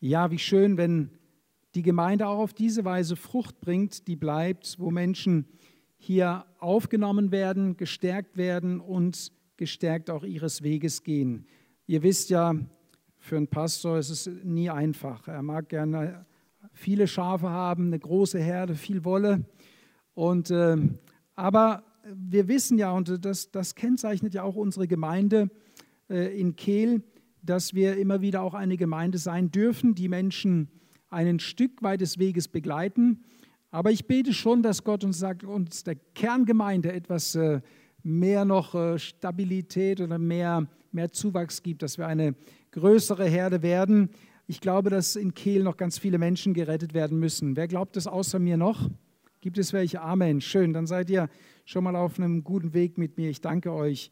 Ja, wie schön, wenn die Gemeinde auch auf diese Weise Frucht bringt, die bleibt, wo Menschen hier aufgenommen werden, gestärkt werden und gestärkt auch ihres Weges gehen. Ihr wisst ja, für einen Pastor ist es nie einfach. Er mag gerne viele Schafe haben, eine große Herde, viel Wolle. Und, äh, aber wir wissen ja, und das, das kennzeichnet ja auch unsere Gemeinde äh, in Kehl, dass wir immer wieder auch eine Gemeinde sein dürfen, die Menschen ein Stück weit des Weges begleiten. Aber ich bete schon, dass Gott uns sagt, uns der Kerngemeinde etwas äh, mehr noch äh, Stabilität oder mehr, mehr Zuwachs gibt, dass wir eine größere Herde werden. Ich glaube, dass in Kehl noch ganz viele Menschen gerettet werden müssen. Wer glaubt das außer mir noch? Gibt es welche? Amen. Schön, dann seid ihr schon mal auf einem guten Weg mit mir. Ich danke euch.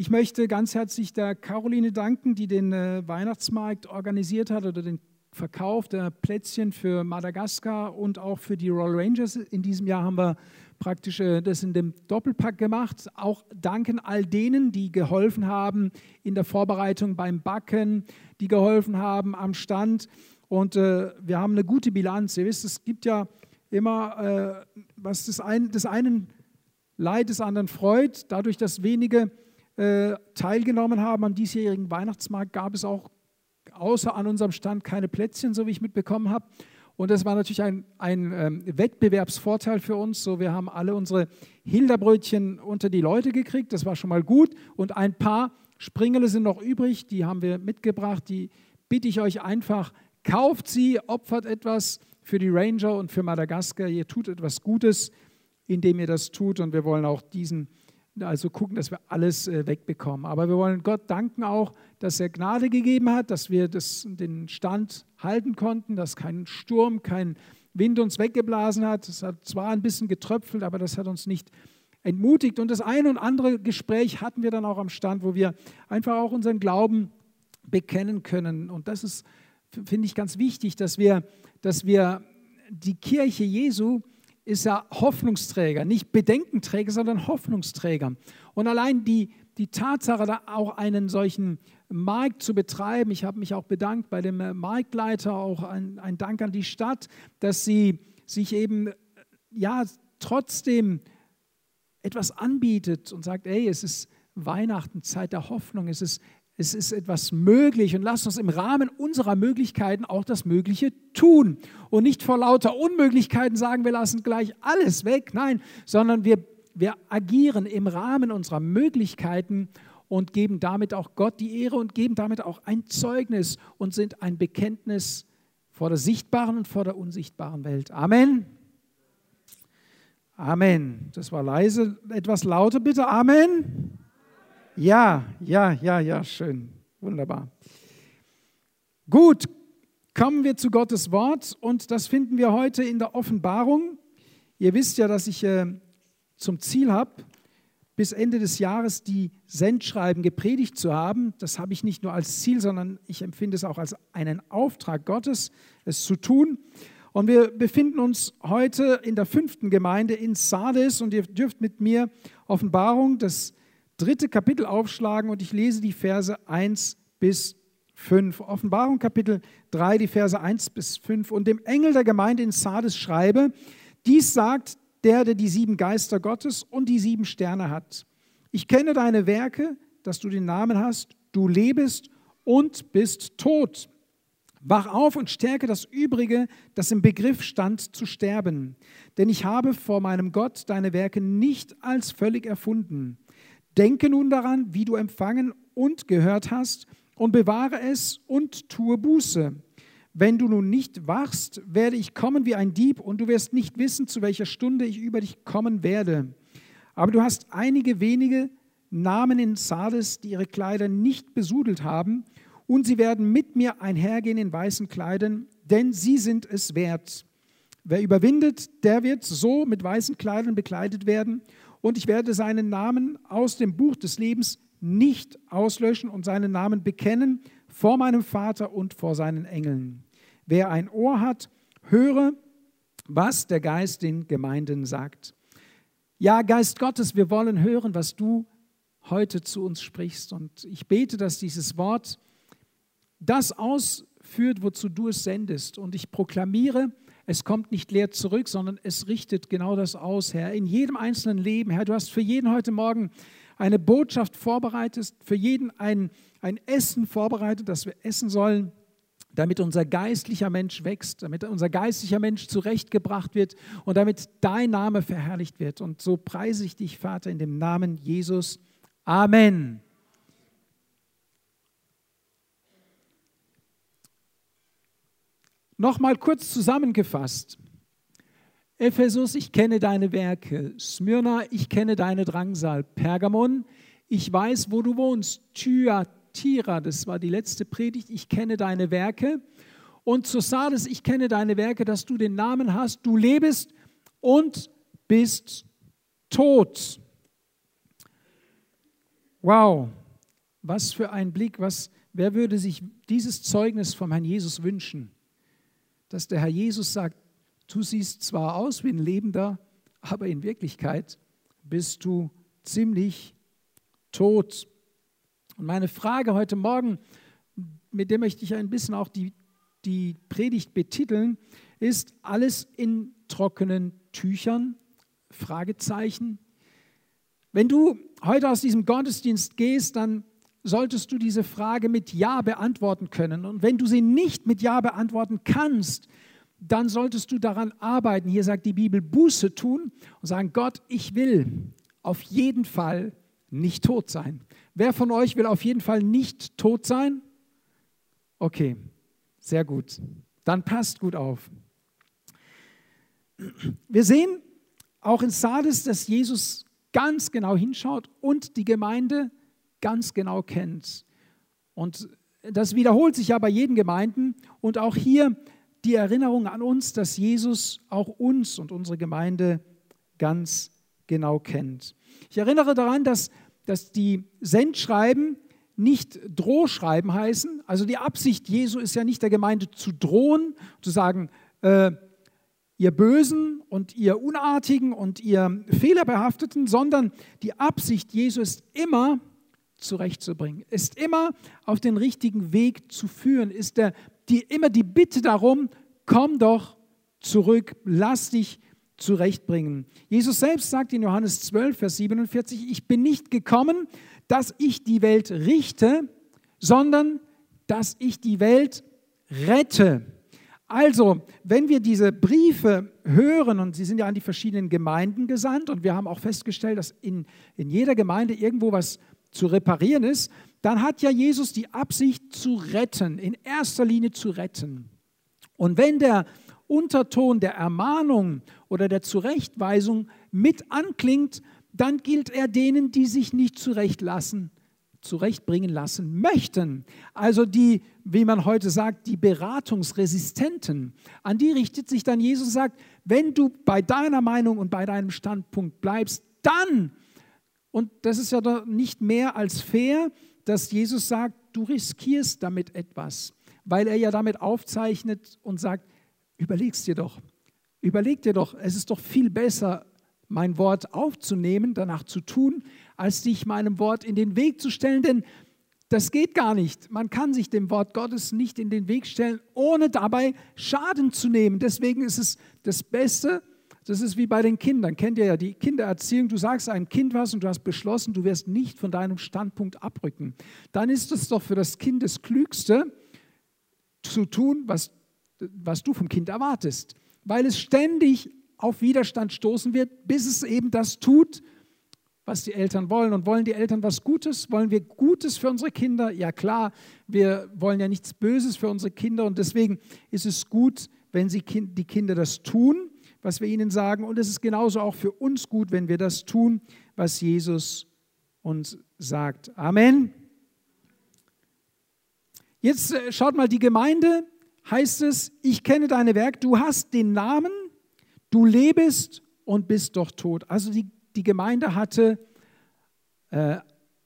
Ich möchte ganz herzlich der Caroline danken, die den äh, Weihnachtsmarkt organisiert hat oder den Verkauf der Plätzchen für Madagaskar und auch für die Royal Rangers. In diesem Jahr haben wir praktisch äh, das in dem Doppelpack gemacht. Auch danken all denen, die geholfen haben in der Vorbereitung beim Backen, die geholfen haben am Stand. Und äh, wir haben eine gute Bilanz. Ihr wisst, es gibt ja immer, äh, was des, ein, des einen Leid des anderen freut. Dadurch, dass wenige äh, teilgenommen haben am diesjährigen Weihnachtsmarkt, gab es auch außer an unserem Stand keine Plätzchen, so wie ich mitbekommen habe. Und das war natürlich ein, ein ähm, Wettbewerbsvorteil für uns. So, wir haben alle unsere Hilderbrötchen unter die Leute gekriegt. Das war schon mal gut. Und ein paar Springele sind noch übrig. Die haben wir mitgebracht. Die bitte ich euch einfach, kauft sie, opfert etwas für die Ranger und für Madagaskar. Ihr tut etwas Gutes, indem ihr das tut. Und wir wollen auch diesen also gucken, dass wir alles äh, wegbekommen. Aber wir wollen Gott danken auch, dass er Gnade gegeben hat, dass wir das, den Stand halten konnten, dass kein Sturm, kein Wind uns weggeblasen hat. Es hat zwar ein bisschen getröpfelt, aber das hat uns nicht entmutigt. Und das eine und andere Gespräch hatten wir dann auch am Stand, wo wir einfach auch unseren Glauben bekennen können. Und das ist, finde ich, ganz wichtig, dass wir, dass wir die Kirche Jesu, ist ja Hoffnungsträger, nicht Bedenkenträger, sondern Hoffnungsträger. Und allein die, die Tatsache, da auch einen solchen Markt zu betreiben, ich habe mich auch bedankt bei dem äh, Marktleiter, auch ein, ein Dank an die Stadt, dass sie sich eben, äh, ja, trotzdem etwas anbietet und sagt, ey, es ist Weihnachten, Zeit der Hoffnung, es ist es ist etwas möglich und lasst uns im Rahmen unserer Möglichkeiten auch das Mögliche tun und nicht vor lauter Unmöglichkeiten sagen, wir lassen gleich alles weg, nein, sondern wir, wir agieren im Rahmen unserer Möglichkeiten und geben damit auch Gott die Ehre und geben damit auch ein Zeugnis und sind ein Bekenntnis vor der sichtbaren und vor der unsichtbaren Welt. Amen. Amen. Das war leise, etwas lauter bitte. Amen. Ja, ja, ja, ja, schön. Wunderbar. Gut, kommen wir zu Gottes Wort und das finden wir heute in der Offenbarung. Ihr wisst ja, dass ich äh, zum Ziel habe, bis Ende des Jahres die Sendschreiben gepredigt zu haben. Das habe ich nicht nur als Ziel, sondern ich empfinde es auch als einen Auftrag Gottes, es zu tun. Und wir befinden uns heute in der fünften Gemeinde in Sardes und ihr dürft mit mir Offenbarung, das dritte Kapitel aufschlagen und ich lese die Verse 1 bis 5. Offenbarung Kapitel 3, die Verse 1 bis 5. Und dem Engel der Gemeinde in Sardes schreibe, dies sagt der, der die sieben Geister Gottes und die sieben Sterne hat. Ich kenne deine Werke, dass du den Namen hast, du lebst und bist tot. Wach auf und stärke das Übrige, das im Begriff stand zu sterben. Denn ich habe vor meinem Gott deine Werke nicht als völlig erfunden. Denke nun daran, wie du empfangen und gehört hast, und bewahre es und tue Buße. Wenn du nun nicht wachst, werde ich kommen wie ein Dieb, und du wirst nicht wissen, zu welcher Stunde ich über dich kommen werde. Aber du hast einige wenige Namen in Sardes, die ihre Kleider nicht besudelt haben, und sie werden mit mir einhergehen in weißen Kleidern, denn sie sind es wert. Wer überwindet, der wird so mit weißen Kleidern bekleidet werden, und ich werde seinen Namen aus dem Buch des Lebens nicht auslöschen und seinen Namen bekennen vor meinem Vater und vor seinen Engeln. Wer ein Ohr hat, höre, was der Geist den Gemeinden sagt. Ja, Geist Gottes, wir wollen hören, was du heute zu uns sprichst. Und ich bete, dass dieses Wort das aus führt, wozu du es sendest. Und ich proklamiere, es kommt nicht leer zurück, sondern es richtet genau das aus, Herr, in jedem einzelnen Leben. Herr, du hast für jeden heute Morgen eine Botschaft vorbereitet, für jeden ein, ein Essen vorbereitet, das wir essen sollen damit unser geistlicher Mensch wächst, damit unser geistlicher Mensch zurechtgebracht wird und damit dein Name verherrlicht wird. Und so preise ich dich, Vater, in dem Namen Jesus. Amen. Nochmal kurz zusammengefasst. Ephesus, ich kenne deine Werke. Smyrna, ich kenne deine Drangsal. Pergamon, ich weiß, wo du wohnst. Thyatira, das war die letzte Predigt, ich kenne deine Werke. Und zu Sardes, ich kenne deine Werke, dass du den Namen hast, du lebst und bist tot. Wow, was für ein Blick, was, wer würde sich dieses Zeugnis vom Herrn Jesus wünschen? Dass der Herr Jesus sagt, Du siehst zwar aus wie ein Lebender, aber in Wirklichkeit bist du ziemlich tot. Und meine Frage heute Morgen, mit der möchte ich ein bisschen auch die, die Predigt betiteln, ist alles in trockenen Tüchern? Fragezeichen. Wenn du heute aus diesem Gottesdienst gehst, dann solltest du diese Frage mit Ja beantworten können. Und wenn du sie nicht mit Ja beantworten kannst, dann solltest du daran arbeiten. Hier sagt die Bibel, Buße tun und sagen, Gott, ich will auf jeden Fall nicht tot sein. Wer von euch will auf jeden Fall nicht tot sein? Okay, sehr gut. Dann passt gut auf. Wir sehen auch in Sardes, dass Jesus ganz genau hinschaut und die Gemeinde ganz genau kennt. Und das wiederholt sich ja bei jeden Gemeinden. Und auch hier die Erinnerung an uns, dass Jesus auch uns und unsere Gemeinde ganz genau kennt. Ich erinnere daran, dass, dass die Sendschreiben nicht Drohschreiben heißen. Also die Absicht Jesu ist ja nicht der Gemeinde zu drohen, zu sagen, äh, ihr Bösen und ihr Unartigen und ihr Fehlerbehafteten, sondern die Absicht Jesu ist immer zurechtzubringen, ist immer auf den richtigen Weg zu führen, ist der die, immer die Bitte darum, komm doch zurück, lass dich zurechtbringen. Jesus selbst sagt in Johannes 12, Vers 47, ich bin nicht gekommen, dass ich die Welt richte, sondern dass ich die Welt rette. Also, wenn wir diese Briefe hören, und sie sind ja an die verschiedenen Gemeinden gesandt, und wir haben auch festgestellt, dass in, in jeder Gemeinde irgendwo was zu reparieren ist, dann hat ja Jesus die Absicht zu retten, in erster Linie zu retten. Und wenn der Unterton der Ermahnung oder der Zurechtweisung mit anklingt, dann gilt er denen, die sich nicht zurechtlassen, zurechtbringen lassen möchten. Also die, wie man heute sagt, die Beratungsresistenten. An die richtet sich dann Jesus und sagt, wenn du bei deiner Meinung und bei deinem Standpunkt bleibst, dann, und das ist ja nicht mehr als fair, dass Jesus sagt, du riskierst damit etwas, weil er ja damit aufzeichnet und sagt, überlegst dir doch, überleg dir doch, es ist doch viel besser, mein Wort aufzunehmen, danach zu tun, als dich meinem Wort in den Weg zu stellen, denn das geht gar nicht. Man kann sich dem Wort Gottes nicht in den Weg stellen, ohne dabei Schaden zu nehmen. Deswegen ist es das Beste, das ist wie bei den Kindern. Kennt ihr ja die Kindererziehung? Du sagst einem Kind was und du hast beschlossen, du wirst nicht von deinem Standpunkt abrücken. Dann ist es doch für das Kind das Klügste, zu tun, was, was du vom Kind erwartest. Weil es ständig auf Widerstand stoßen wird, bis es eben das tut, was die Eltern wollen. Und wollen die Eltern was Gutes? Wollen wir Gutes für unsere Kinder? Ja klar, wir wollen ja nichts Böses für unsere Kinder und deswegen ist es gut, wenn sie, die Kinder das tun was wir ihnen sagen. Und es ist genauso auch für uns gut, wenn wir das tun, was Jesus uns sagt. Amen. Jetzt äh, schaut mal, die Gemeinde heißt es, ich kenne deine Werk, du hast den Namen, du lebst und bist doch tot. Also die, die Gemeinde hatte äh,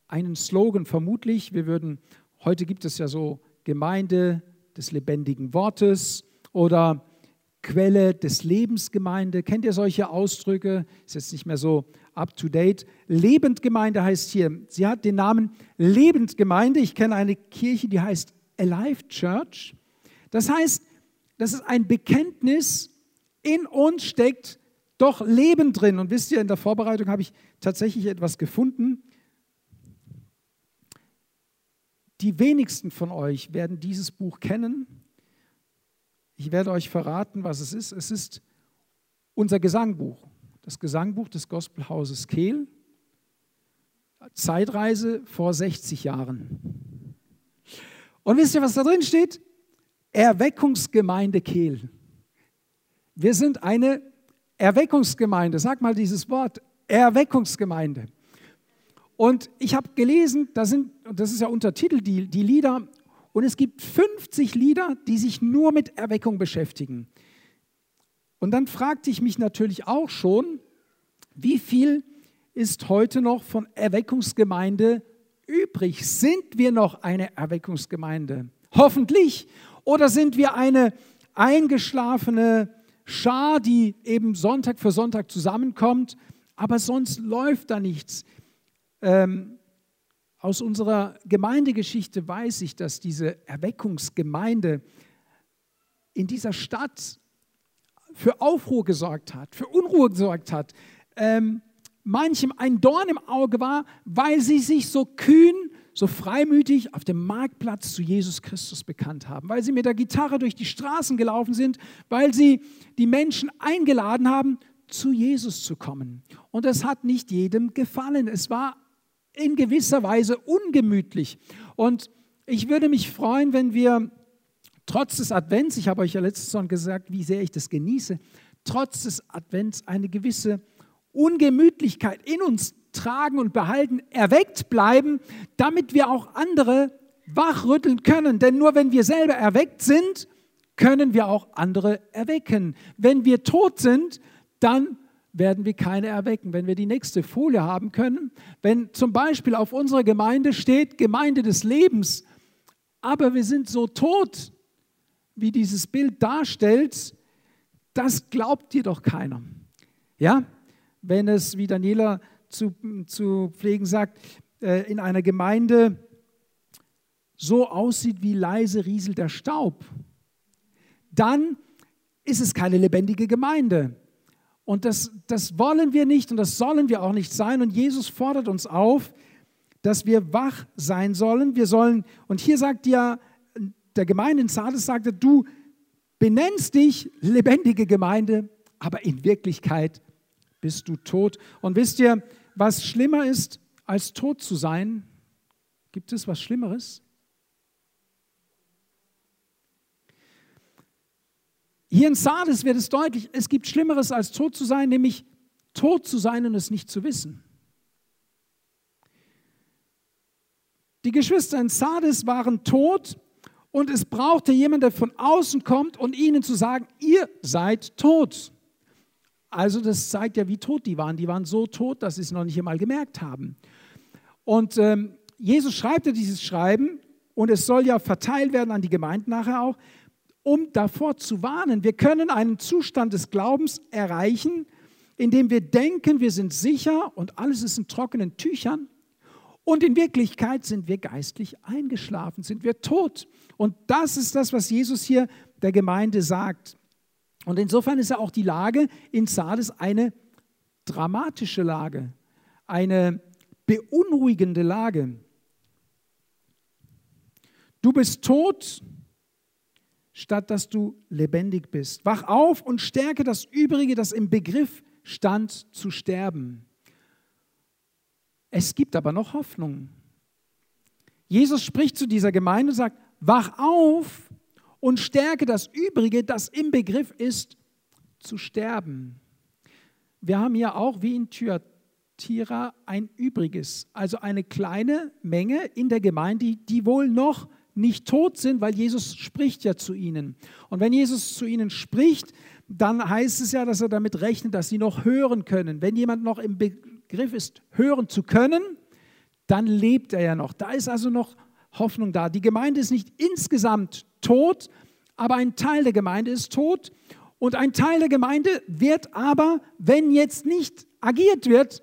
einen Slogan vermutlich. Wir würden, heute gibt es ja so Gemeinde des lebendigen Wortes oder Quelle des Lebens Gemeinde. Kennt ihr solche Ausdrücke? Ist jetzt nicht mehr so up to date. Lebendgemeinde heißt hier, sie hat den Namen Lebendgemeinde. Ich kenne eine Kirche, die heißt Alive Church. Das heißt, das ist ein Bekenntnis, in uns steckt doch Leben drin. Und wisst ihr, in der Vorbereitung habe ich tatsächlich etwas gefunden. Die wenigsten von euch werden dieses Buch kennen. Ich werde euch verraten, was es ist. Es ist unser Gesangbuch, das Gesangbuch des Gospelhauses Kehl. Zeitreise vor 60 Jahren. Und wisst ihr, was da drin steht? Erweckungsgemeinde Kehl. Wir sind eine Erweckungsgemeinde. Sag mal dieses Wort, Erweckungsgemeinde. Und ich habe gelesen, da sind, das ist ja Untertitel, die, die Lieder, und es gibt 50 Lieder, die sich nur mit Erweckung beschäftigen. Und dann fragte ich mich natürlich auch schon, wie viel ist heute noch von Erweckungsgemeinde übrig? Sind wir noch eine Erweckungsgemeinde? Hoffentlich. Oder sind wir eine eingeschlafene Schar, die eben Sonntag für Sonntag zusammenkommt, aber sonst läuft da nichts? Ähm, aus unserer Gemeindegeschichte weiß ich, dass diese Erweckungsgemeinde in dieser Stadt für Aufruhr gesorgt hat, für Unruhe gesorgt hat, ähm, manchem ein Dorn im Auge war, weil sie sich so kühn, so freimütig auf dem Marktplatz zu Jesus Christus bekannt haben, weil sie mit der Gitarre durch die Straßen gelaufen sind, weil sie die Menschen eingeladen haben, zu Jesus zu kommen. Und es hat nicht jedem gefallen. Es war in gewisser Weise ungemütlich. Und ich würde mich freuen, wenn wir trotz des Advents, ich habe euch ja letztes Mal gesagt, wie sehr ich das genieße, trotz des Advents eine gewisse Ungemütlichkeit in uns tragen und behalten, erweckt bleiben, damit wir auch andere wachrütteln können. Denn nur wenn wir selber erweckt sind, können wir auch andere erwecken. Wenn wir tot sind, dann werden wir keine erwecken. Wenn wir die nächste Folie haben können, wenn zum Beispiel auf unserer Gemeinde steht Gemeinde des Lebens, aber wir sind so tot, wie dieses Bild darstellt, das glaubt dir doch keiner. Ja, wenn es, wie Daniela zu, zu pflegen sagt, äh, in einer Gemeinde so aussieht wie leise rieselt der Staub, dann ist es keine lebendige Gemeinde. Und das, das wollen wir nicht und das sollen wir auch nicht sein. Und Jesus fordert uns auf, dass wir wach sein sollen. Wir sollen, und hier sagt ja der Gemeinde in Sardes, sagte, du benennst dich lebendige Gemeinde, aber in Wirklichkeit bist du tot. Und wisst ihr, was schlimmer ist, als tot zu sein? Gibt es was Schlimmeres? Hier in Sardes wird es deutlich, es gibt Schlimmeres als tot zu sein, nämlich tot zu sein und es nicht zu wissen. Die Geschwister in Sardes waren tot und es brauchte jemand, der von außen kommt und ihnen zu sagen, ihr seid tot. Also das zeigt ja, wie tot die waren. Die waren so tot, dass sie es noch nicht einmal gemerkt haben. Und ähm, Jesus schreibt ja dieses Schreiben und es soll ja verteilt werden an die Gemeinden nachher auch, um davor zu warnen. Wir können einen Zustand des Glaubens erreichen, in dem wir denken, wir sind sicher und alles ist in trockenen Tüchern. Und in Wirklichkeit sind wir geistlich eingeschlafen, sind wir tot. Und das ist das, was Jesus hier der Gemeinde sagt. Und insofern ist ja auch die Lage in Sardes eine dramatische Lage, eine beunruhigende Lage. Du bist tot, statt dass du lebendig bist. Wach auf und stärke das Übrige, das im Begriff stand zu sterben. Es gibt aber noch Hoffnung. Jesus spricht zu dieser Gemeinde und sagt, wach auf und stärke das Übrige, das im Begriff ist, zu sterben. Wir haben ja auch wie in Thyatira ein Übriges, also eine kleine Menge in der Gemeinde, die wohl noch nicht tot sind, weil Jesus spricht ja zu ihnen. Und wenn Jesus zu ihnen spricht, dann heißt es ja, dass er damit rechnet, dass sie noch hören können. Wenn jemand noch im Begriff ist, hören zu können, dann lebt er ja noch. Da ist also noch Hoffnung da. Die Gemeinde ist nicht insgesamt tot, aber ein Teil der Gemeinde ist tot und ein Teil der Gemeinde wird aber, wenn jetzt nicht agiert wird,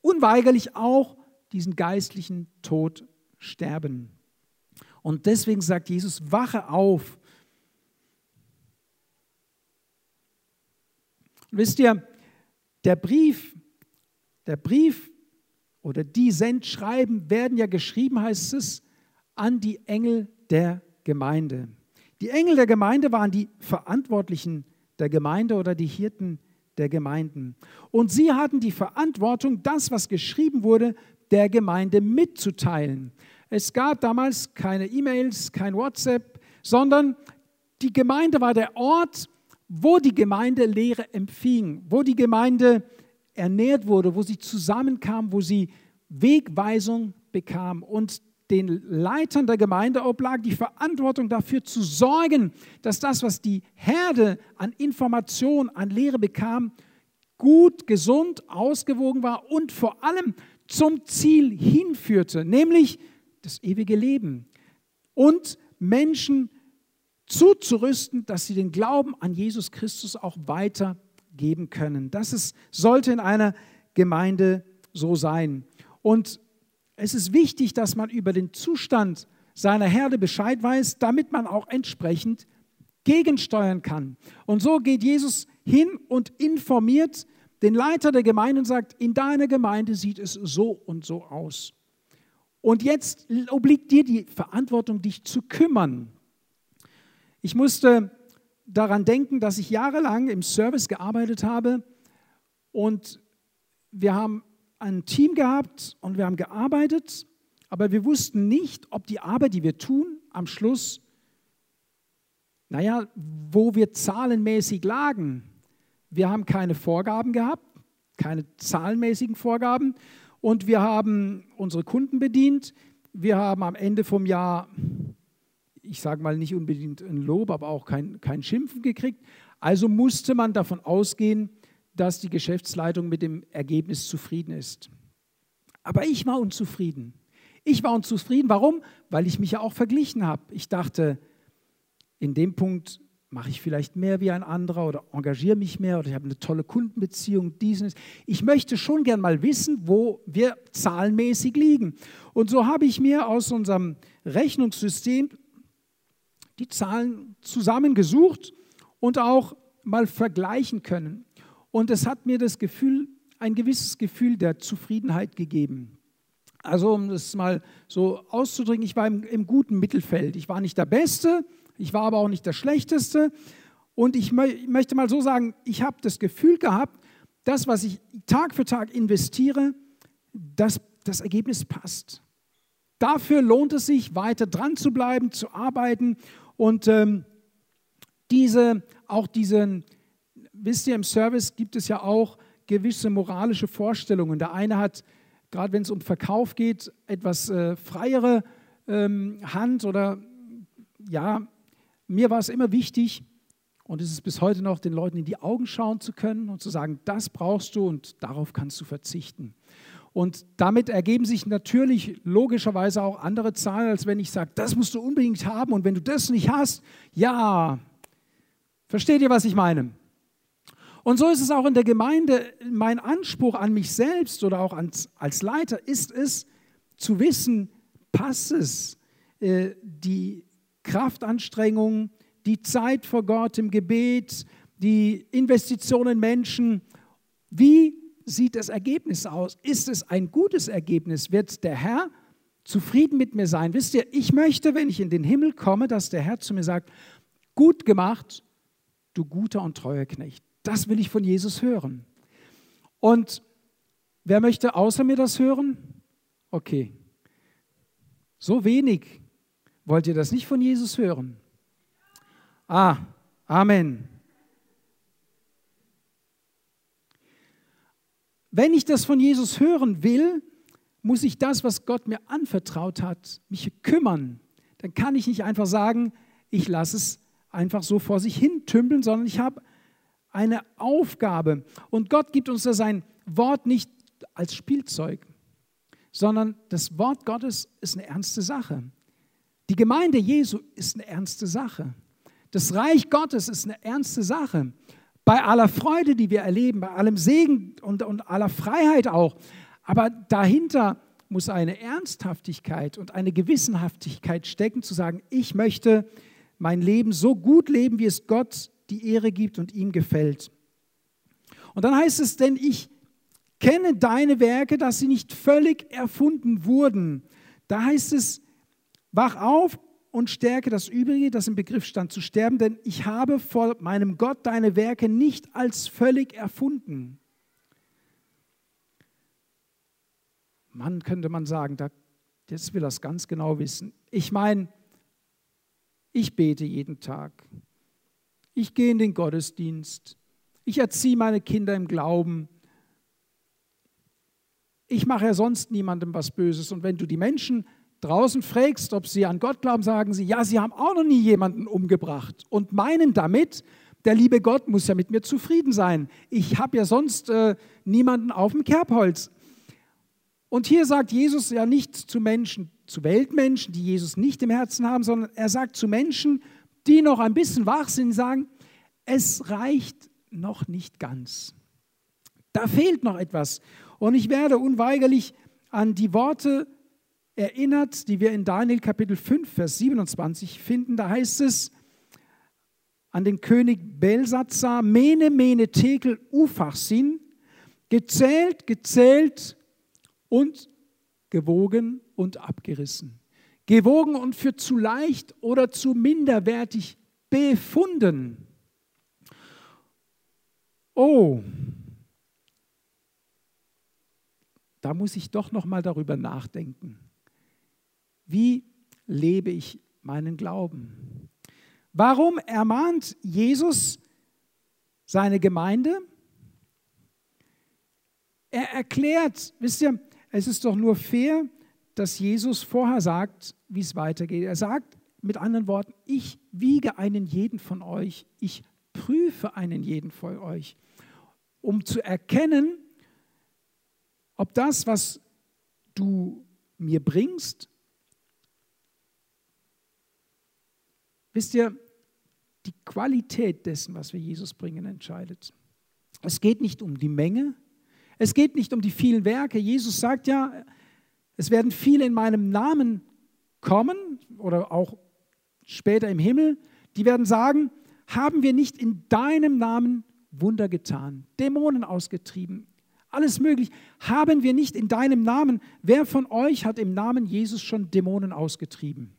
unweigerlich auch diesen geistlichen Tod sterben. Und deswegen sagt Jesus, wache auf. Wisst ihr, der Brief, der Brief oder die Sendschreiben werden ja geschrieben, heißt es, an die Engel der Gemeinde. Die Engel der Gemeinde waren die Verantwortlichen der Gemeinde oder die Hirten der Gemeinden. Und sie hatten die Verantwortung, das, was geschrieben wurde, der Gemeinde mitzuteilen. Es gab damals keine E-Mails, kein WhatsApp, sondern die Gemeinde war der Ort, wo die Gemeinde Lehre empfing, wo die Gemeinde ernährt wurde, wo sie zusammenkam, wo sie Wegweisung bekam. Und den Leitern der Gemeinde oblag die Verantwortung dafür zu sorgen, dass das, was die Herde an Information, an Lehre bekam, gut, gesund, ausgewogen war und vor allem zum Ziel hinführte, nämlich das ewige Leben und Menschen zuzurüsten, dass sie den Glauben an Jesus Christus auch weitergeben können. Das ist, sollte in einer Gemeinde so sein. Und es ist wichtig, dass man über den Zustand seiner Herde Bescheid weiß, damit man auch entsprechend gegensteuern kann. Und so geht Jesus hin und informiert den Leiter der Gemeinde und sagt, in deiner Gemeinde sieht es so und so aus. Und jetzt obliegt dir die Verantwortung, dich zu kümmern. Ich musste daran denken, dass ich jahrelang im Service gearbeitet habe und wir haben ein Team gehabt und wir haben gearbeitet, aber wir wussten nicht, ob die Arbeit, die wir tun, am Schluss, naja, wo wir zahlenmäßig lagen. Wir haben keine Vorgaben gehabt, keine zahlenmäßigen Vorgaben und wir haben unsere Kunden bedient. Wir haben am Ende vom Jahr, ich sage mal nicht unbedingt ein Lob, aber auch kein, kein Schimpfen gekriegt. Also musste man davon ausgehen, dass die Geschäftsleitung mit dem Ergebnis zufrieden ist. Aber ich war unzufrieden. Ich war unzufrieden. Warum? Weil ich mich ja auch verglichen habe. Ich dachte, in dem Punkt mache ich vielleicht mehr wie ein anderer oder engagiere mich mehr oder ich habe eine tolle Kundenbeziehung, diesen. Ich möchte schon gern mal wissen, wo wir zahlenmäßig liegen. Und so habe ich mir aus unserem Rechnungssystem die Zahlen zusammengesucht und auch mal vergleichen können. Und es hat mir das Gefühl, ein gewisses Gefühl der Zufriedenheit gegeben. Also um das mal so auszudrücken, ich war im, im, guten Mittelfeld. Ich war nicht der Beste, ich war aber auch nicht der Schlechteste. Und ich mö möchte mal so sagen, ich habe das Gefühl gehabt, das, was ich Tag für Tag investiere, dass das Ergebnis passt. Dafür lohnt es sich, weiter dran zu bleiben, zu arbeiten und ähm, diese, auch diesen, wisst ihr, im Service gibt es ja auch gewisse moralische Vorstellungen. Der eine hat, gerade wenn es um Verkauf geht, etwas äh, freiere ähm, Hand oder ja, mir war es immer wichtig und es ist bis heute noch, den Leuten in die Augen schauen zu können und zu sagen, das brauchst du und darauf kannst du verzichten. Und damit ergeben sich natürlich logischerweise auch andere Zahlen, als wenn ich sage, das musst du unbedingt haben und wenn du das nicht hast, ja, versteht ihr, was ich meine? Und so ist es auch in der Gemeinde. Mein Anspruch an mich selbst oder auch als, als Leiter ist es, zu wissen, passt es, äh, die Kraftanstrengung, die Zeit vor Gott im Gebet, die Investitionen in Menschen. Wie sieht das Ergebnis aus? Ist es ein gutes Ergebnis? Wird der Herr zufrieden mit mir sein? Wisst ihr, ich möchte, wenn ich in den Himmel komme, dass der Herr zu mir sagt, gut gemacht, du guter und treuer Knecht. Das will ich von Jesus hören. Und wer möchte außer mir das hören? Okay. So wenig. Wollt ihr das nicht von Jesus hören? Ah, Amen. Wenn ich das von Jesus hören will, muss ich das, was Gott mir anvertraut hat, mich kümmern. Dann kann ich nicht einfach sagen, ich lasse es einfach so vor sich hin tümpeln, sondern ich habe eine Aufgabe. Und Gott gibt uns da sein Wort nicht als Spielzeug, sondern das Wort Gottes ist eine ernste Sache. Die Gemeinde Jesu ist eine ernste Sache. Das Reich Gottes ist eine ernste Sache. Bei aller Freude, die wir erleben, bei allem Segen und, und aller Freiheit auch. Aber dahinter muss eine Ernsthaftigkeit und eine Gewissenhaftigkeit stecken, zu sagen, ich möchte mein Leben so gut leben, wie es Gott die Ehre gibt und ihm gefällt. Und dann heißt es, denn ich kenne deine Werke, dass sie nicht völlig erfunden wurden. Da heißt es, wach auf und stärke das Übrige, das im Begriff stand zu sterben, denn ich habe vor meinem Gott deine Werke nicht als völlig erfunden. Mann, könnte man sagen, da, jetzt will es ganz genau wissen. Ich meine, ich bete jeden Tag. Ich gehe in den Gottesdienst. Ich erziehe meine Kinder im Glauben. Ich mache ja sonst niemandem was Böses. Und wenn du die Menschen draußen fragst, ob sie an Gott glauben, sagen sie, ja, sie haben auch noch nie jemanden umgebracht und meinen damit, der liebe Gott muss ja mit mir zufrieden sein. Ich habe ja sonst äh, niemanden auf dem Kerbholz. Und hier sagt Jesus ja nicht zu Menschen, zu Weltmenschen, die Jesus nicht im Herzen haben, sondern er sagt zu Menschen, die noch ein bisschen wach sind, sagen, es reicht noch nicht ganz. Da fehlt noch etwas. Und ich werde unweigerlich an die Worte erinnert, die wir in Daniel Kapitel 5, Vers 27 finden. Da heißt es an den König Belsatzar, Mene, Mene, Tekel, Ufachsin, gezählt, gezählt und gewogen und abgerissen. Gewogen und für zu leicht oder zu minderwertig befunden. Oh, da muss ich doch noch mal darüber nachdenken. Wie lebe ich meinen Glauben? Warum ermahnt Jesus seine Gemeinde? Er erklärt, wisst ihr, es ist doch nur fair, dass Jesus vorher sagt, wie es weitergeht. Er sagt mit anderen Worten, ich wiege einen jeden von euch, ich prüfe einen jeden von euch, um zu erkennen, ob das, was du mir bringst, Wisst ihr, die Qualität dessen, was wir Jesus bringen, entscheidet. Es geht nicht um die Menge, es geht nicht um die vielen Werke. Jesus sagt ja, es werden viele in meinem Namen kommen oder auch später im Himmel, die werden sagen, haben wir nicht in deinem Namen Wunder getan, Dämonen ausgetrieben, alles möglich. Haben wir nicht in deinem Namen, wer von euch hat im Namen Jesus schon Dämonen ausgetrieben?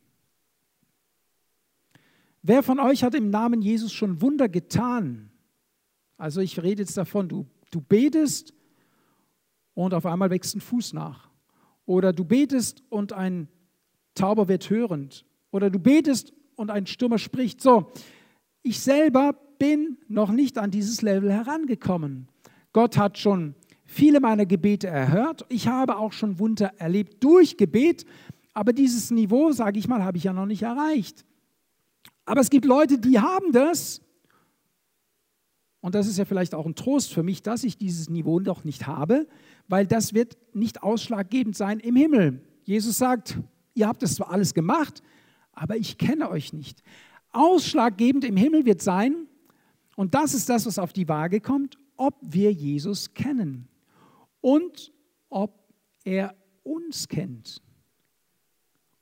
Wer von euch hat im Namen Jesus schon Wunder getan? Also ich rede jetzt davon, du, du betest und auf einmal wächst ein Fuß nach. Oder du betest und ein Tauber wird hörend. Oder du betest und ein Stürmer spricht. So, ich selber bin noch nicht an dieses Level herangekommen. Gott hat schon viele meiner Gebete erhört. Ich habe auch schon Wunder erlebt durch Gebet. Aber dieses Niveau, sage ich mal, habe ich ja noch nicht erreicht. Aber es gibt Leute, die haben das. Und das ist ja vielleicht auch ein Trost für mich, dass ich dieses Niveau noch nicht habe, weil das wird nicht ausschlaggebend sein im Himmel. Jesus sagt, ihr habt das zwar alles gemacht, aber ich kenne euch nicht. Ausschlaggebend im Himmel wird sein, und das ist das, was auf die Waage kommt, ob wir Jesus kennen und ob er uns kennt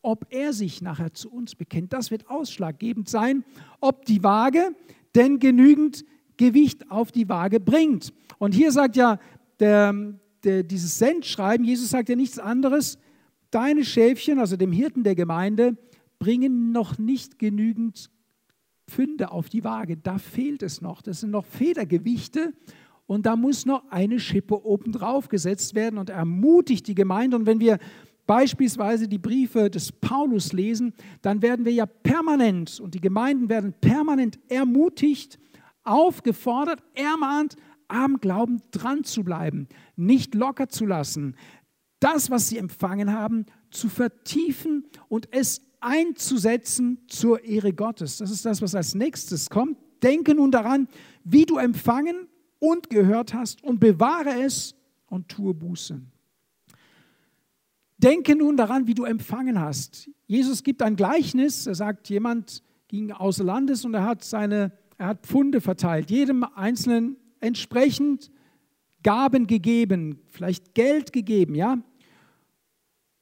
ob er sich nachher zu uns bekennt. Das wird ausschlaggebend sein, ob die Waage denn genügend Gewicht auf die Waage bringt. Und hier sagt ja der, der, dieses Sendschreiben, Jesus sagt ja nichts anderes, deine Schäfchen, also dem Hirten der Gemeinde, bringen noch nicht genügend Pfünde auf die Waage. Da fehlt es noch. Das sind noch Federgewichte und da muss noch eine Schippe obendrauf gesetzt werden und ermutigt die Gemeinde. Und wenn wir beispielsweise die Briefe des Paulus lesen, dann werden wir ja permanent und die Gemeinden werden permanent ermutigt, aufgefordert, ermahnt, am Glauben dran zu bleiben, nicht locker zu lassen, das, was sie empfangen haben, zu vertiefen und es einzusetzen zur Ehre Gottes. Das ist das, was als nächstes kommt. Denke nun daran, wie du empfangen und gehört hast und bewahre es und tue Buße. Denke nun daran, wie du empfangen hast. Jesus gibt ein Gleichnis. Er sagt, jemand ging außer Landes und er hat seine, er hat Pfunde verteilt, jedem Einzelnen entsprechend Gaben gegeben, vielleicht Geld gegeben, ja.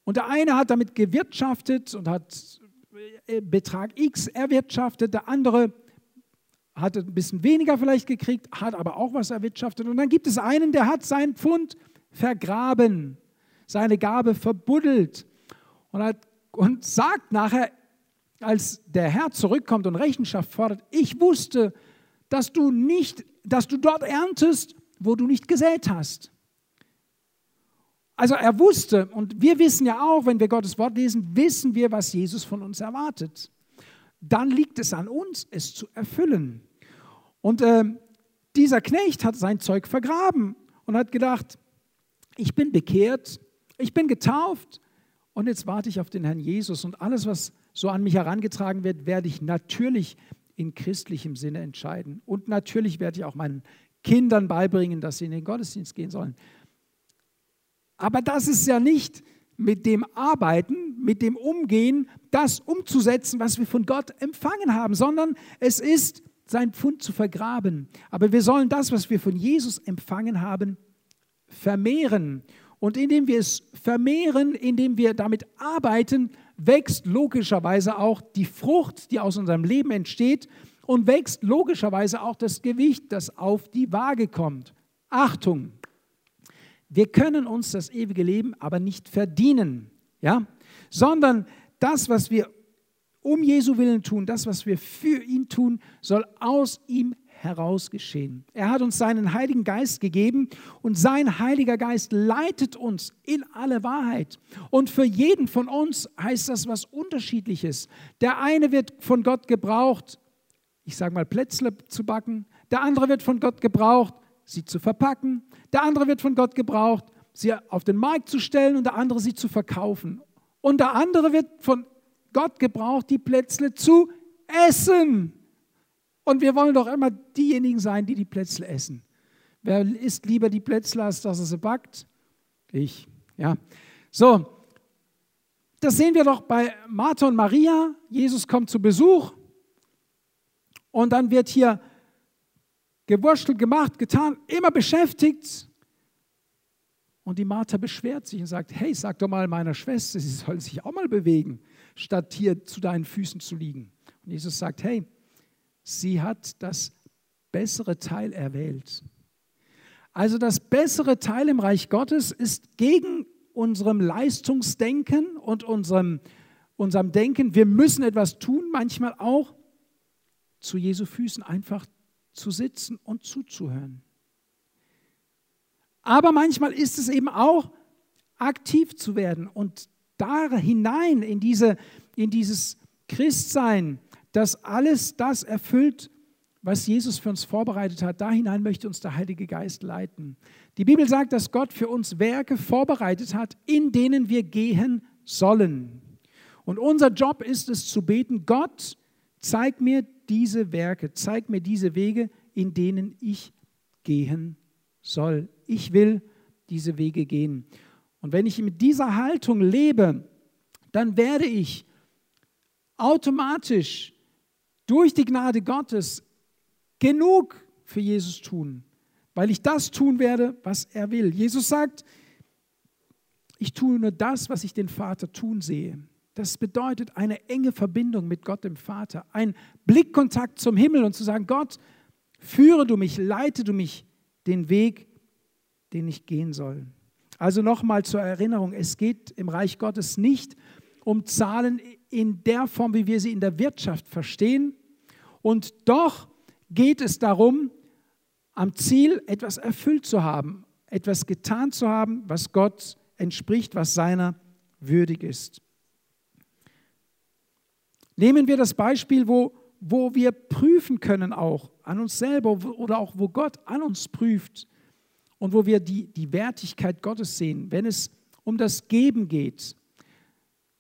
Und der eine hat damit gewirtschaftet und hat äh, Betrag X erwirtschaftet, der andere hat ein bisschen weniger vielleicht gekriegt, hat aber auch was erwirtschaftet. Und dann gibt es einen, der hat sein Pfund vergraben, seine Gabe verbuddelt und, hat, und sagt nachher, als der Herr zurückkommt und Rechenschaft fordert, ich wusste, dass du nicht, dass du dort erntest, wo du nicht gesät hast. Also er wusste, und wir wissen ja auch, wenn wir Gottes Wort lesen, wissen wir, was Jesus von uns erwartet. Dann liegt es an uns, es zu erfüllen. Und äh, dieser Knecht hat sein Zeug vergraben und hat gedacht, ich bin bekehrt, ich bin getauft und jetzt warte ich auf den Herrn Jesus und alles, was so an mich herangetragen wird, werde ich natürlich in christlichem Sinne entscheiden. Und natürlich werde ich auch meinen Kindern beibringen, dass sie in den Gottesdienst gehen sollen. Aber das ist ja nicht mit dem Arbeiten, mit dem Umgehen, das umzusetzen, was wir von Gott empfangen haben, sondern es ist sein Pfund zu vergraben. Aber wir sollen das, was wir von Jesus empfangen haben, vermehren. Und indem wir es vermehren, indem wir damit arbeiten, wächst logischerweise auch die Frucht, die aus unserem Leben entsteht und wächst logischerweise auch das Gewicht, das auf die Waage kommt. Achtung, wir können uns das ewige Leben aber nicht verdienen, ja? sondern das, was wir um Jesu Willen tun, das, was wir für ihn tun, soll aus ihm heraus geschehen. Er hat uns seinen Heiligen Geist gegeben und sein Heiliger Geist leitet uns in alle Wahrheit. Und für jeden von uns heißt das was Unterschiedliches. Der eine wird von Gott gebraucht, ich sage mal Plätzle zu backen. Der andere wird von Gott gebraucht, sie zu verpacken. Der andere wird von Gott gebraucht, sie auf den Markt zu stellen und der andere sie zu verkaufen. Und der andere wird von Gott gebraucht, die Plätzle zu essen. Und wir wollen doch immer diejenigen sein, die die Plätzle essen. Wer isst lieber die Plätzle, als dass er sie backt? Ich, ja. So, das sehen wir doch bei Martha und Maria. Jesus kommt zu Besuch und dann wird hier gewurschtelt, gemacht, getan, immer beschäftigt. Und die Martha beschwert sich und sagt, hey, sag doch mal meiner Schwester, sie soll sich auch mal bewegen, statt hier zu deinen Füßen zu liegen. Und Jesus sagt, hey, sie hat das bessere Teil erwählt. Also das bessere Teil im Reich Gottes ist gegen unserem Leistungsdenken und unserem, unserem Denken, wir müssen etwas tun, manchmal auch zu Jesu Füßen einfach zu sitzen und zuzuhören. Aber manchmal ist es eben auch aktiv zu werden und da hinein in, diese, in dieses Christsein, dass alles das erfüllt, was Jesus für uns vorbereitet hat. Da hinein möchte uns der Heilige Geist leiten. Die Bibel sagt, dass Gott für uns Werke vorbereitet hat, in denen wir gehen sollen. Und unser Job ist es zu beten, Gott, zeig mir diese Werke, zeig mir diese Wege, in denen ich gehen soll. Ich will diese Wege gehen. Und wenn ich mit dieser Haltung lebe, dann werde ich automatisch durch die Gnade Gottes genug für Jesus tun, weil ich das tun werde, was er will. Jesus sagt, ich tue nur das, was ich den Vater tun sehe. Das bedeutet eine enge Verbindung mit Gott dem Vater, ein Blickkontakt zum Himmel und zu sagen, Gott, führe du mich, leite du mich den Weg, den ich gehen soll. Also nochmal zur Erinnerung, es geht im Reich Gottes nicht um Zahlen in der Form, wie wir sie in der Wirtschaft verstehen, und doch geht es darum, am Ziel etwas erfüllt zu haben, etwas getan zu haben, was Gott entspricht, was seiner würdig ist. Nehmen wir das Beispiel, wo, wo wir prüfen können auch an uns selber oder auch wo Gott an uns prüft und wo wir die, die Wertigkeit Gottes sehen, wenn es um das Geben geht.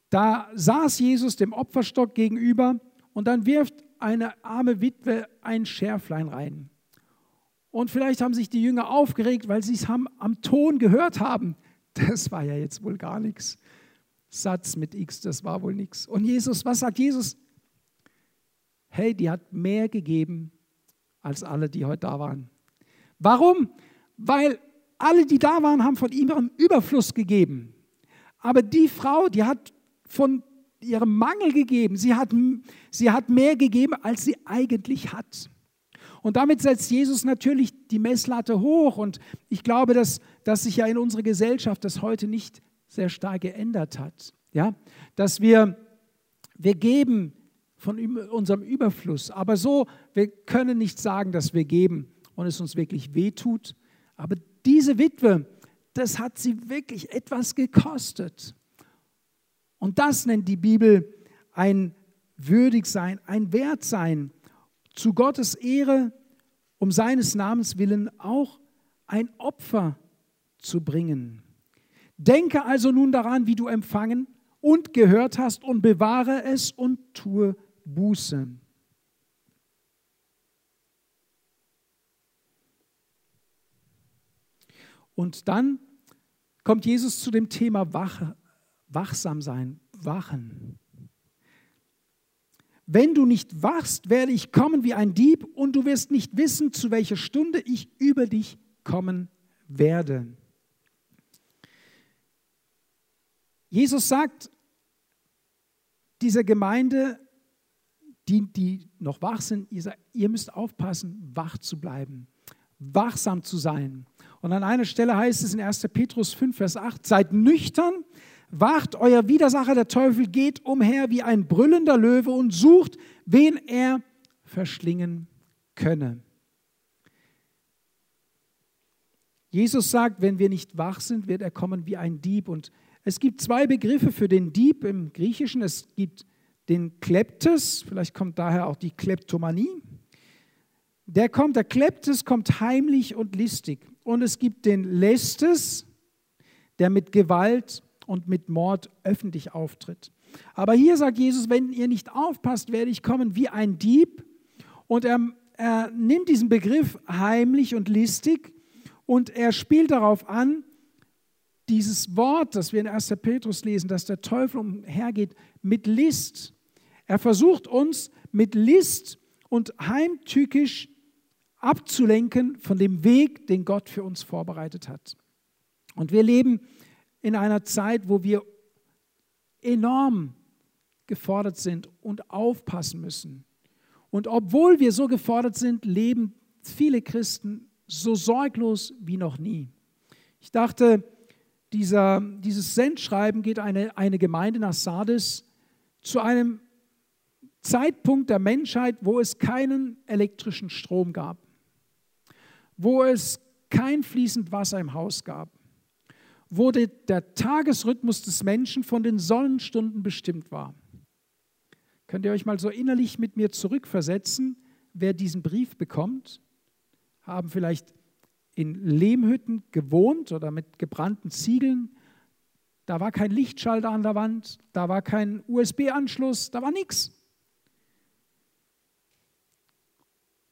Da saß Jesus dem Opferstock gegenüber und dann wirft eine arme Witwe ein Schärflein rein. Und vielleicht haben sich die Jünger aufgeregt, weil sie es haben, am Ton gehört haben. Das war ja jetzt wohl gar nichts. Satz mit X, das war wohl nichts. Und Jesus, was sagt Jesus? Hey, die hat mehr gegeben als alle, die heute da waren. Warum? Weil alle, die da waren, haben von ihrem Überfluss gegeben. Aber die Frau, die hat von ihrem Mangel gegeben. Sie hat, sie hat mehr gegeben, als sie eigentlich hat. Und damit setzt Jesus natürlich die Messlatte hoch. Und ich glaube, dass, dass sich ja in unserer Gesellschaft das heute nicht sehr stark geändert hat. Ja? Dass wir, wir geben von unserem Überfluss, aber so, wir können nicht sagen, dass wir geben und es uns wirklich wehtut. Aber diese Witwe, das hat sie wirklich etwas gekostet. Und das nennt die Bibel ein Würdigsein, ein Wertsein, zu Gottes Ehre, um seines Namens willen auch ein Opfer zu bringen. Denke also nun daran, wie du empfangen und gehört hast und bewahre es und tue Buße. Und dann kommt Jesus zu dem Thema Wache, wachsam sein, wachen. Wenn du nicht wachst, werde ich kommen wie ein Dieb und du wirst nicht wissen, zu welcher Stunde ich über dich kommen werde. Jesus sagt dieser Gemeinde, die, die noch wach sind, ihr, ihr müsst aufpassen, wach zu bleiben, wachsam zu sein. Und an einer Stelle heißt es in 1. Petrus 5, Vers 8, seid nüchtern, wacht, euer Widersacher, der Teufel, geht umher wie ein brüllender Löwe und sucht, wen er verschlingen könne. Jesus sagt, wenn wir nicht wach sind, wird er kommen wie ein Dieb. Und es gibt zwei Begriffe für den Dieb im Griechischen. Es gibt den Kleptes, vielleicht kommt daher auch die Kleptomanie. Der kommt, der Kleptes kommt heimlich und listig. Und es gibt den Lestes, der mit Gewalt und mit Mord öffentlich auftritt. Aber hier sagt Jesus, wenn ihr nicht aufpasst, werde ich kommen wie ein Dieb. Und er, er nimmt diesen Begriff heimlich und listig und er spielt darauf an, dieses Wort, das wir in 1. Petrus lesen, dass der Teufel umhergeht mit List. Er versucht uns mit List und heimtückisch abzulenken von dem Weg, den Gott für uns vorbereitet hat. Und wir leben in einer Zeit, wo wir enorm gefordert sind und aufpassen müssen. Und obwohl wir so gefordert sind, leben viele Christen so sorglos wie noch nie. Ich dachte, dieser, dieses Sendschreiben geht eine, eine Gemeinde nach Sardis zu einem Zeitpunkt der Menschheit, wo es keinen elektrischen Strom gab, wo es kein fließend Wasser im Haus gab, wo der Tagesrhythmus des Menschen von den Sonnenstunden bestimmt war. Könnt ihr euch mal so innerlich mit mir zurückversetzen, wer diesen Brief bekommt? Haben vielleicht in Lehmhütten gewohnt oder mit gebrannten Ziegeln. Da war kein Lichtschalter an der Wand, da war kein USB-Anschluss, da war nichts.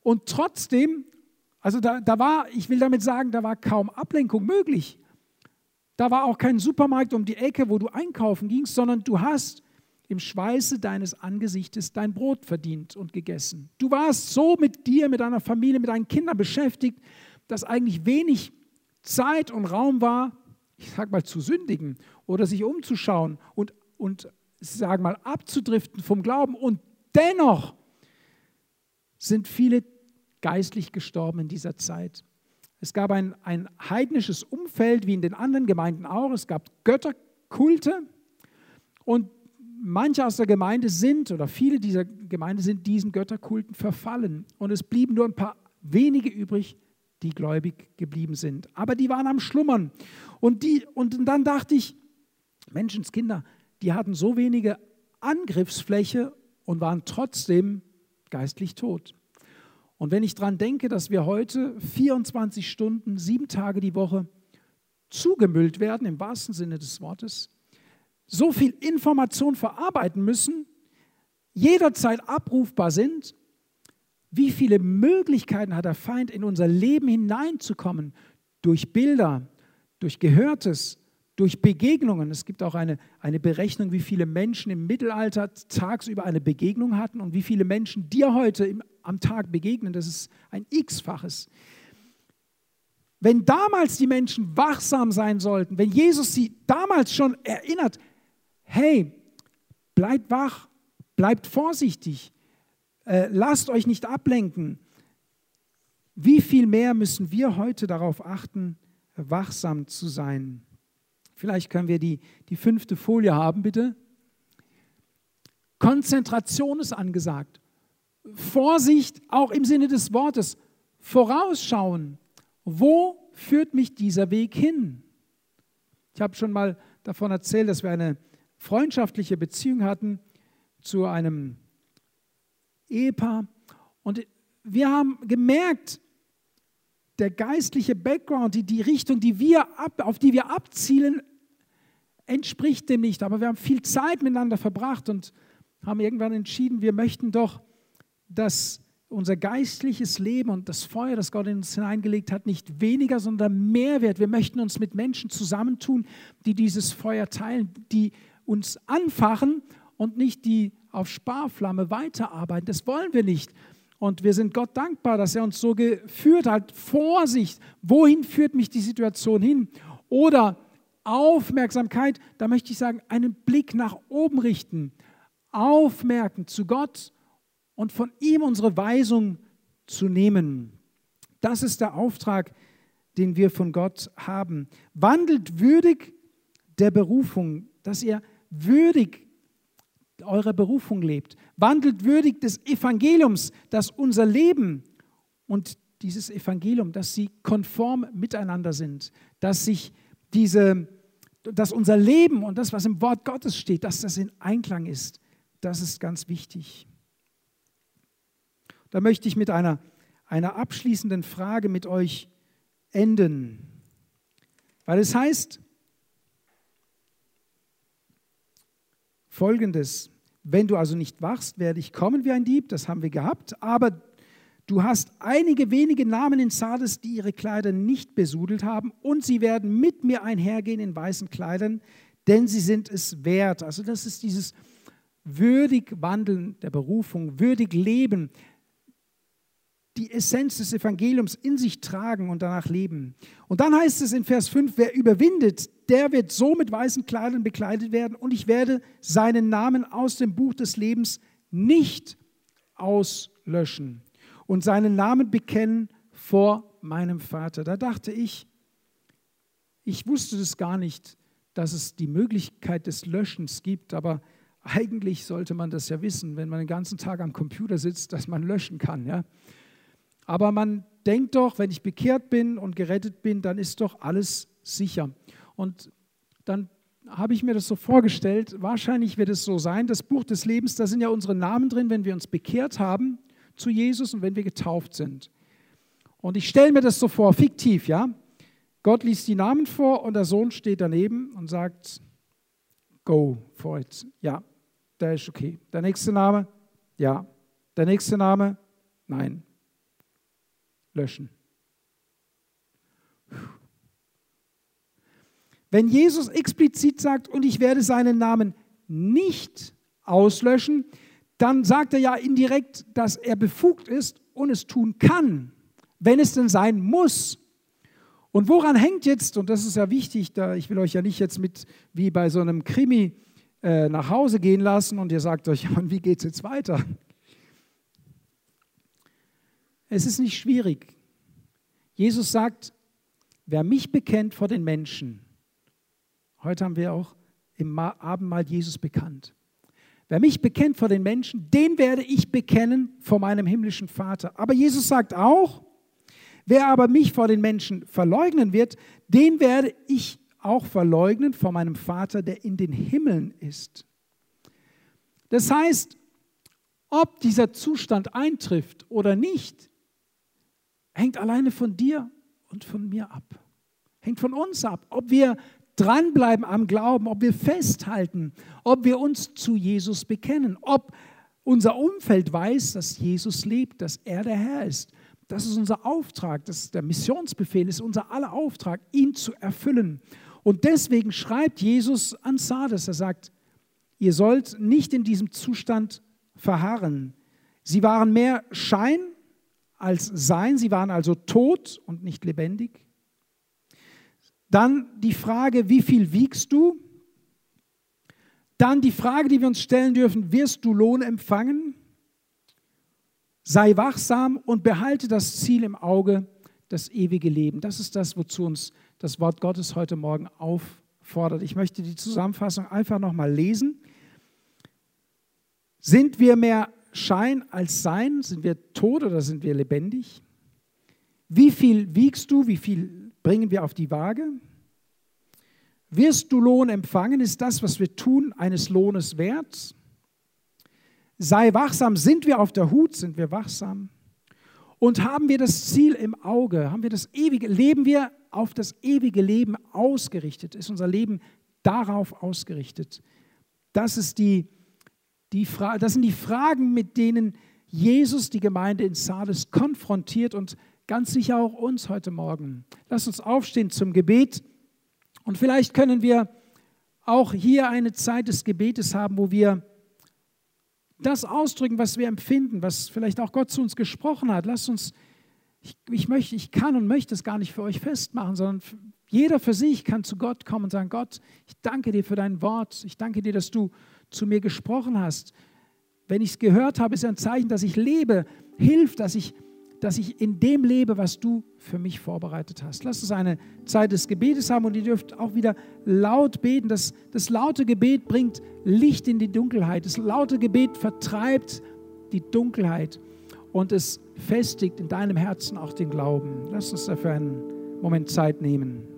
Und trotzdem, also da, da war, ich will damit sagen, da war kaum Ablenkung möglich. Da war auch kein Supermarkt um die Ecke, wo du einkaufen gingst, sondern du hast im Schweiße deines Angesichtes dein Brot verdient und gegessen. Du warst so mit dir, mit deiner Familie, mit deinen Kindern beschäftigt, dass eigentlich wenig Zeit und Raum war, ich sag mal, zu sündigen oder sich umzuschauen und, und sag mal, abzudriften vom Glauben. Und dennoch sind viele geistlich gestorben in dieser Zeit. Es gab ein, ein heidnisches Umfeld, wie in den anderen Gemeinden auch. Es gab Götterkulte und manche aus der Gemeinde sind, oder viele dieser Gemeinde sind diesen Götterkulten verfallen. Und es blieben nur ein paar wenige übrig, die gläubig geblieben sind. Aber die waren am Schlummern. Und, die, und dann dachte ich, Menschenskinder, die hatten so wenige Angriffsfläche und waren trotzdem geistlich tot. Und wenn ich daran denke, dass wir heute 24 Stunden, sieben Tage die Woche zugemüllt werden, im wahrsten Sinne des Wortes, so viel Information verarbeiten müssen, jederzeit abrufbar sind, wie viele Möglichkeiten hat der Feind, in unser Leben hineinzukommen, durch Bilder, durch Gehörtes, durch Begegnungen. Es gibt auch eine, eine Berechnung, wie viele Menschen im Mittelalter tagsüber eine Begegnung hatten und wie viele Menschen dir heute im, am Tag begegnen. Das ist ein x-faches. Wenn damals die Menschen wachsam sein sollten, wenn Jesus sie damals schon erinnert, hey, bleibt wach, bleibt vorsichtig, äh, lasst euch nicht ablenken, wie viel mehr müssen wir heute darauf achten, wachsam zu sein? Vielleicht können wir die, die fünfte Folie haben, bitte. Konzentration ist angesagt. Vorsicht auch im Sinne des Wortes. Vorausschauen. Wo führt mich dieser Weg hin? Ich habe schon mal davon erzählt, dass wir eine freundschaftliche Beziehung hatten zu einem Ehepaar. Und wir haben gemerkt, der geistliche Background, die, die Richtung, die wir ab, auf die wir abzielen, entspricht dem nicht. Aber wir haben viel Zeit miteinander verbracht und haben irgendwann entschieden, wir möchten doch, dass unser geistliches Leben und das Feuer, das Gott in uns hineingelegt hat, nicht weniger, sondern mehr wird. Wir möchten uns mit Menschen zusammentun, die dieses Feuer teilen, die uns anfachen und nicht die auf Sparflamme weiterarbeiten. Das wollen wir nicht. Und wir sind Gott dankbar, dass er uns so geführt hat. Vorsicht, wohin führt mich die Situation hin? Oder Aufmerksamkeit, da möchte ich sagen, einen Blick nach oben richten, aufmerken zu Gott und von ihm unsere Weisung zu nehmen. Das ist der Auftrag, den wir von Gott haben. Wandelt würdig der Berufung, dass ihr würdig eurer Berufung lebt. Wandelt würdig des Evangeliums, dass unser Leben und dieses Evangelium, dass sie konform miteinander sind, dass sich diese, dass unser Leben und das, was im Wort Gottes steht, dass das in Einklang ist. Das ist ganz wichtig. Da möchte ich mit einer, einer abschließenden Frage mit euch enden. Weil es heißt, Folgendes, wenn du also nicht wachst, werde ich kommen wie ein Dieb, das haben wir gehabt, aber du hast einige wenige Namen in Sardes, die ihre Kleider nicht besudelt haben. Und sie werden mit mir einhergehen in weißen Kleidern, denn sie sind es wert. Also das ist dieses würdig Wandeln der Berufung, würdig Leben, die Essenz des Evangeliums in sich tragen und danach leben. Und dann heißt es in Vers 5, wer überwindet, der wird so mit weißen Kleidern bekleidet werden und ich werde seinen Namen aus dem Buch des Lebens nicht auslöschen und seinen Namen bekennen vor meinem Vater. Da dachte ich, ich wusste das gar nicht, dass es die Möglichkeit des Löschens gibt, aber eigentlich sollte man das ja wissen, wenn man den ganzen Tag am Computer sitzt, dass man löschen kann. Ja? Aber man denkt doch, wenn ich bekehrt bin und gerettet bin, dann ist doch alles sicher. Und dann habe ich mir das so vorgestellt, wahrscheinlich wird es so sein, das Buch des Lebens, da sind ja unsere Namen drin, wenn wir uns bekehrt haben zu Jesus und wenn wir getauft sind. Und ich stelle mir das so vor, fiktiv, ja. Gott liest die Namen vor und der Sohn steht daneben und sagt, go for it. Ja, der ist okay. Der nächste Name, ja. Der nächste Name, nein löschen. Wenn Jesus explizit sagt, und ich werde seinen Namen nicht auslöschen, dann sagt er ja indirekt, dass er befugt ist und es tun kann, wenn es denn sein muss. Und woran hängt jetzt, und das ist ja wichtig, da ich will euch ja nicht jetzt mit wie bei so einem Krimi äh, nach Hause gehen lassen und ihr sagt euch, wie geht es jetzt weiter? Es ist nicht schwierig. Jesus sagt, wer mich bekennt vor den Menschen, heute haben wir auch im Abendmahl Jesus bekannt. Wer mich bekennt vor den Menschen, den werde ich bekennen vor meinem himmlischen Vater. Aber Jesus sagt auch, wer aber mich vor den Menschen verleugnen wird, den werde ich auch verleugnen vor meinem Vater, der in den Himmeln ist. Das heißt, ob dieser Zustand eintrifft oder nicht, hängt alleine von dir und von mir ab. Hängt von uns ab, ob wir dranbleiben am Glauben, ob wir festhalten, ob wir uns zu Jesus bekennen, ob unser Umfeld weiß, dass Jesus lebt, dass er der Herr ist. Das ist unser Auftrag, das ist der Missionsbefehl, ist unser aller Auftrag, ihn zu erfüllen. Und deswegen schreibt Jesus an Sardes, er sagt, ihr sollt nicht in diesem Zustand verharren. Sie waren mehr Schein als Sein. Sie waren also tot und nicht lebendig. Dann die Frage, wie viel wiegst du? Dann die Frage, die wir uns stellen dürfen, wirst du Lohn empfangen? Sei wachsam und behalte das Ziel im Auge, das ewige Leben. Das ist das, wozu uns das Wort Gottes heute Morgen auffordert. Ich möchte die Zusammenfassung einfach nochmal lesen. Sind wir mehr Schein als Sein? Sind wir tot oder sind wir lebendig? Wie viel wiegst du? Wie viel bringen wir auf die Waage? Wirst du Lohn empfangen? Ist das, was wir tun, eines Lohnes wert? Sei wachsam. Sind wir auf der Hut? Sind wir wachsam? Und haben wir das Ziel im Auge? Haben wir das ewige? Leben wir auf das ewige Leben ausgerichtet? Ist unser Leben darauf ausgerichtet? Das, ist die, die Fra das sind die Fragen, mit denen Jesus die Gemeinde in Sardes konfrontiert und ganz sicher auch uns heute Morgen. Lass uns aufstehen zum Gebet und vielleicht können wir auch hier eine Zeit des Gebetes haben, wo wir das ausdrücken, was wir empfinden, was vielleicht auch Gott zu uns gesprochen hat. Lasst uns, ich, ich möchte, ich kann und möchte es gar nicht für euch festmachen, sondern jeder für sich kann zu Gott kommen und sagen, Gott, ich danke dir für dein Wort, ich danke dir, dass du zu mir gesprochen hast. Wenn ich es gehört habe, ist ein Zeichen, dass ich lebe. Hilf, dass ich dass ich in dem lebe, was du für mich vorbereitet hast. Lass uns eine Zeit des Gebetes haben und ihr dürft auch wieder laut beten. Das, das laute Gebet bringt Licht in die Dunkelheit. Das laute Gebet vertreibt die Dunkelheit und es festigt in deinem Herzen auch den Glauben. Lass uns dafür einen Moment Zeit nehmen.